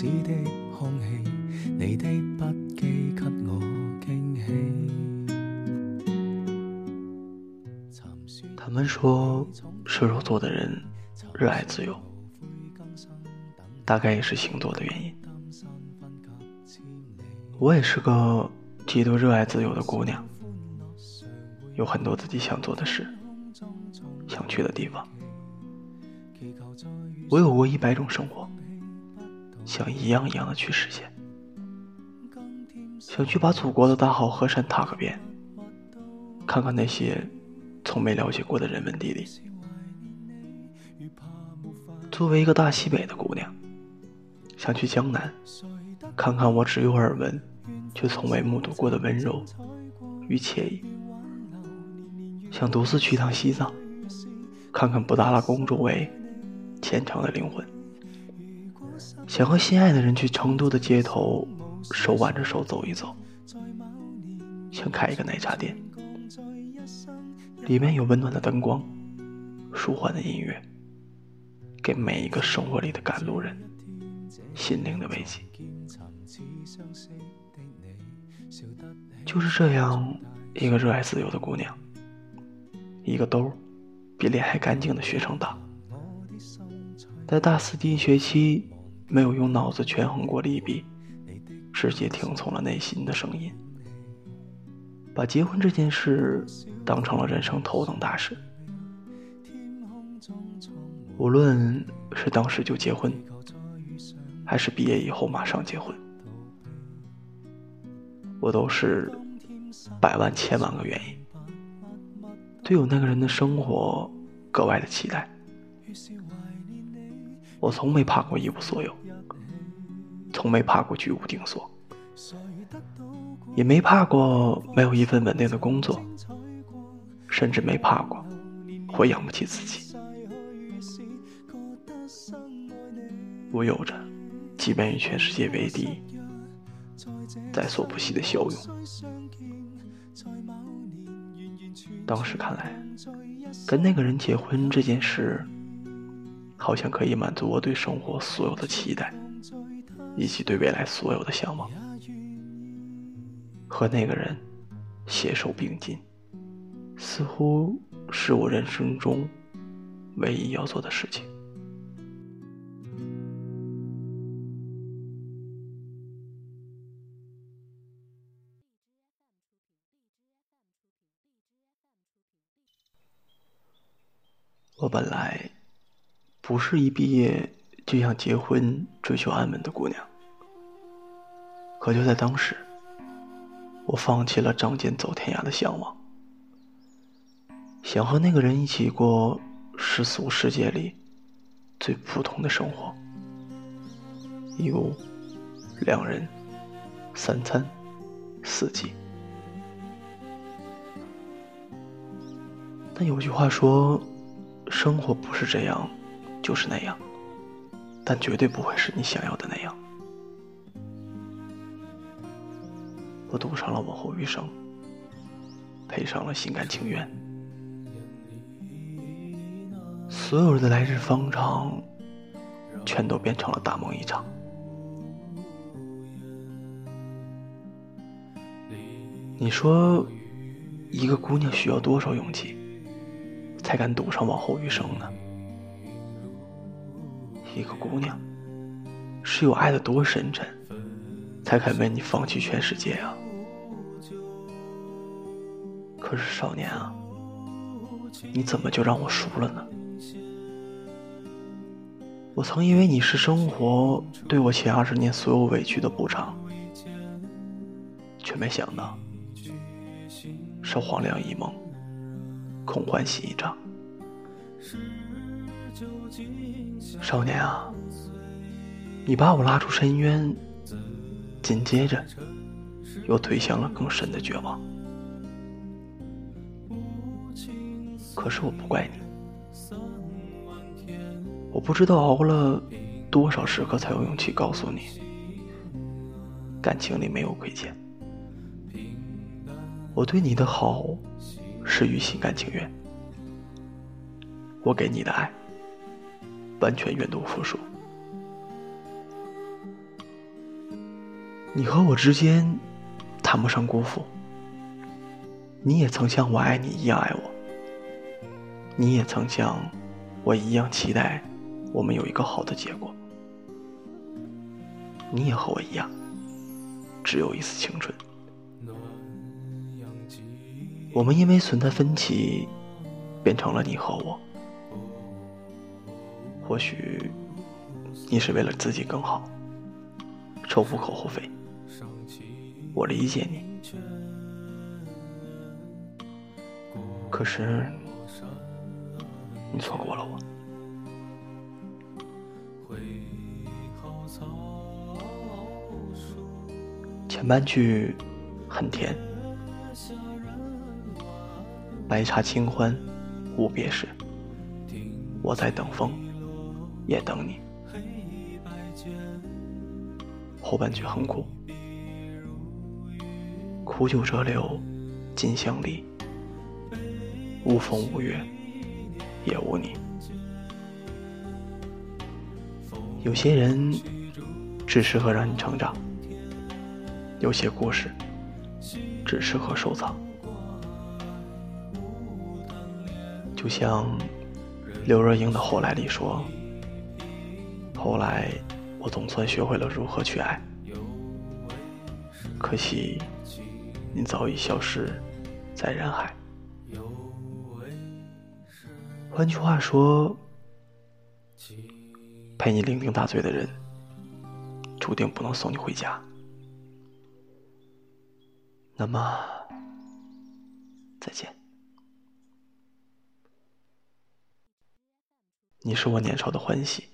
子的空气，你的不羁给我惊喜。他们说，射手座的人热爱自由，大概也是星座的原因。我也是个极度热爱自由的姑娘，有很多自己想做的事，想去的地方。我有过一百种生活，想一样一样的去实现。想去把祖国的大好河山踏个遍，看看那些从没了解过的人文地理。作为一个大西北的姑娘，想去江南，看看我只有耳闻。却从未目睹过的温柔与惬意，想独自去趟西藏，看看布达拉宫周围虔诚的灵魂；想和心爱的人去成都的街头，手挽着手走一走；想开一个奶茶店，里面有温暖的灯光、舒缓的音乐，给每一个生活里的赶路人心灵的慰藉。就是这样一个热爱自由的姑娘，一个兜比脸还干净的学生党，在大四第一学期没有用脑子权衡过利弊，直接听从了内心的声音，把结婚这件事当成了人生头等大事。无论是当时就结婚，还是毕业以后马上结婚。我都是百万千万个原因，对有那个人的生活格外的期待。我从没怕过一无所有，从没怕过居无定所，也没怕过没有一份稳定的工作，甚至没怕过会养不起自己。我有着，即便与全世界为敌。在所不惜的骁勇。当时看来，跟那个人结婚这件事，好像可以满足我对生活所有的期待，以及对未来所有的向往。和那个人携手并进，似乎是我人生中唯一要做的事情。我本来不是一毕业就想结婚、追求安稳的姑娘，可就在当时，我放弃了仗剑走天涯的向往，想和那个人一起过世俗世界里最普通的生活：一屋、两人、三餐、四季。但有句话说。生活不是这样，就是那样，但绝对不会是你想要的那样。我赌上了往后余生，赔上了心甘情愿，所有的来日方长，全都变成了大梦一场。你说，一个姑娘需要多少勇气？才敢赌上往后余生呢？一个姑娘是有爱的多深沉，才肯为你放弃全世界啊！可是少年啊，你怎么就让我输了呢？我曾以为你是生活对我前二十年所有委屈的补偿，却没想到是黄粱一梦。空欢喜一场，少年啊，你把我拉出深渊，紧接着又推向了更深的绝望。可是我不怪你，我不知道熬了多少时刻才有勇气告诉你，感情里没有亏欠，我对你的好。是于心甘情愿，我给你的爱完全愿赌服输。你和我之间谈不上辜负，你也曾像我爱你一样爱我，你也曾像我一样期待我们有一个好的结果，你也和我一样，只有一丝青春。我们因为存在分歧，变成了你和我。或许你是为了自己更好，抽不口后费。我理解你，可是你错过了我。前半句很甜。白茶清欢，无别事。我在等风，也等你。后半句很苦，苦酒折柳，金乡里，无风无月，也无你。有些人只适合让你成长，有些故事只适合收藏。就像刘若英的《后来》里说：“后来我总算学会了如何去爱，可惜你早已消失在人海。”换句话说，陪你酩酊大醉的人，注定不能送你回家。那么，再见。你是我年少的欢喜，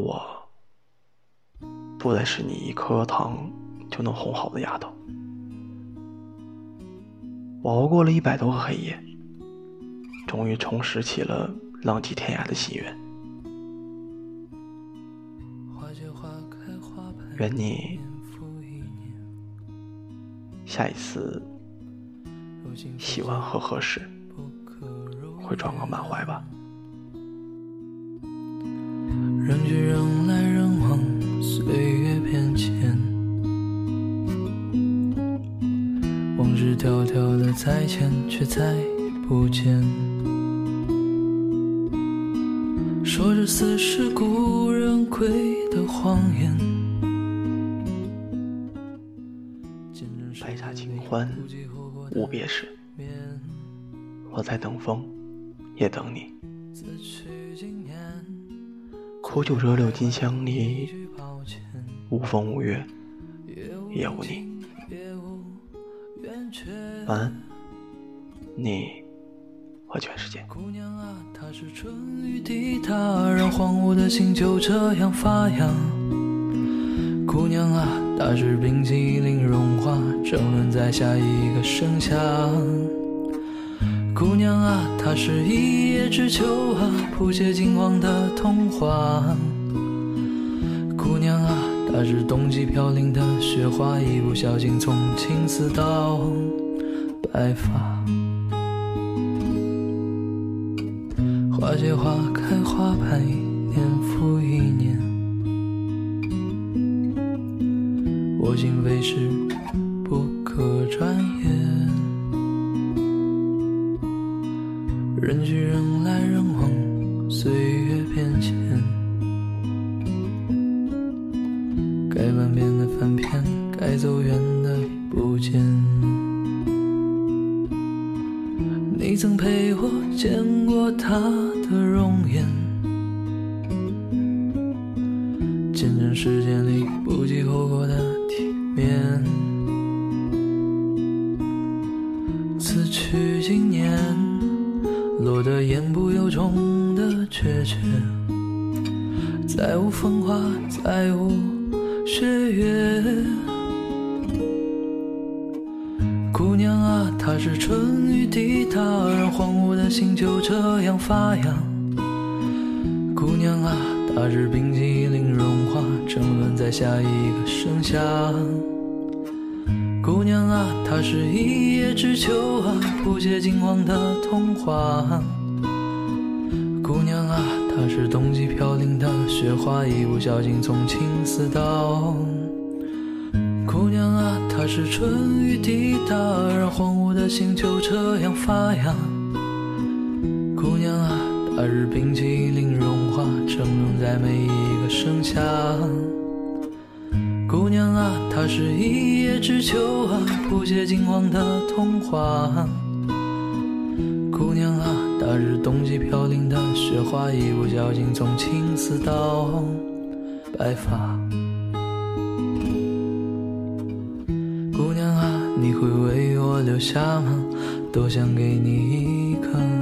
我不再是你一颗糖就能哄好的丫头。我熬过了一百多个黑夜，终于重拾起了浪迹天涯的心愿。愿你下一次喜欢和合适。会装个满怀吧。人去人来人往，岁月变迁，往事迢迢的再见，却再不见。说着似是故人归的谎言。白茶清欢，无别事。我在等风。也等你。苦酒折柳金乡里，无风无月，也无你。晚安，你和全世界。姑娘啊，她是春雨滴答，让荒芜的心就这样发芽。姑娘啊，她是冰淇淋融化，争论在下一个盛夏。姑娘啊，她是一叶知秋啊，谱写金黄的童话。姑娘啊，她是冬季飘零的雪花，一不小心从青丝到白发。花谢花开花败，年复一年，我心飞逝，曾陪我见过他的容颜，见证时间里不计后果的体面。此去经年。落得言不由衷的决绝，再无风花，再无雪月。它，是春雨滴答，让荒芜的心就这样发芽。姑娘啊，她是冰淇淋融化，沉沦在下一个盛夏。姑娘啊，她是一叶知秋啊，谱写金黄的童话。姑娘啊，她是冬季飘零的。雪花一不小心从青丝到。姑娘啊，她是春雨滴答，让荒芜的心就这样发芽。姑娘啊，大日冰淇淋融化，蒸融在每一个盛夏。姑娘啊，她是一叶知秋啊，谱写金黄的童话。姑娘啊，大日冬季飘零的雪花，一不小心从青丝到白发。你会为我留下吗？多想给你一个。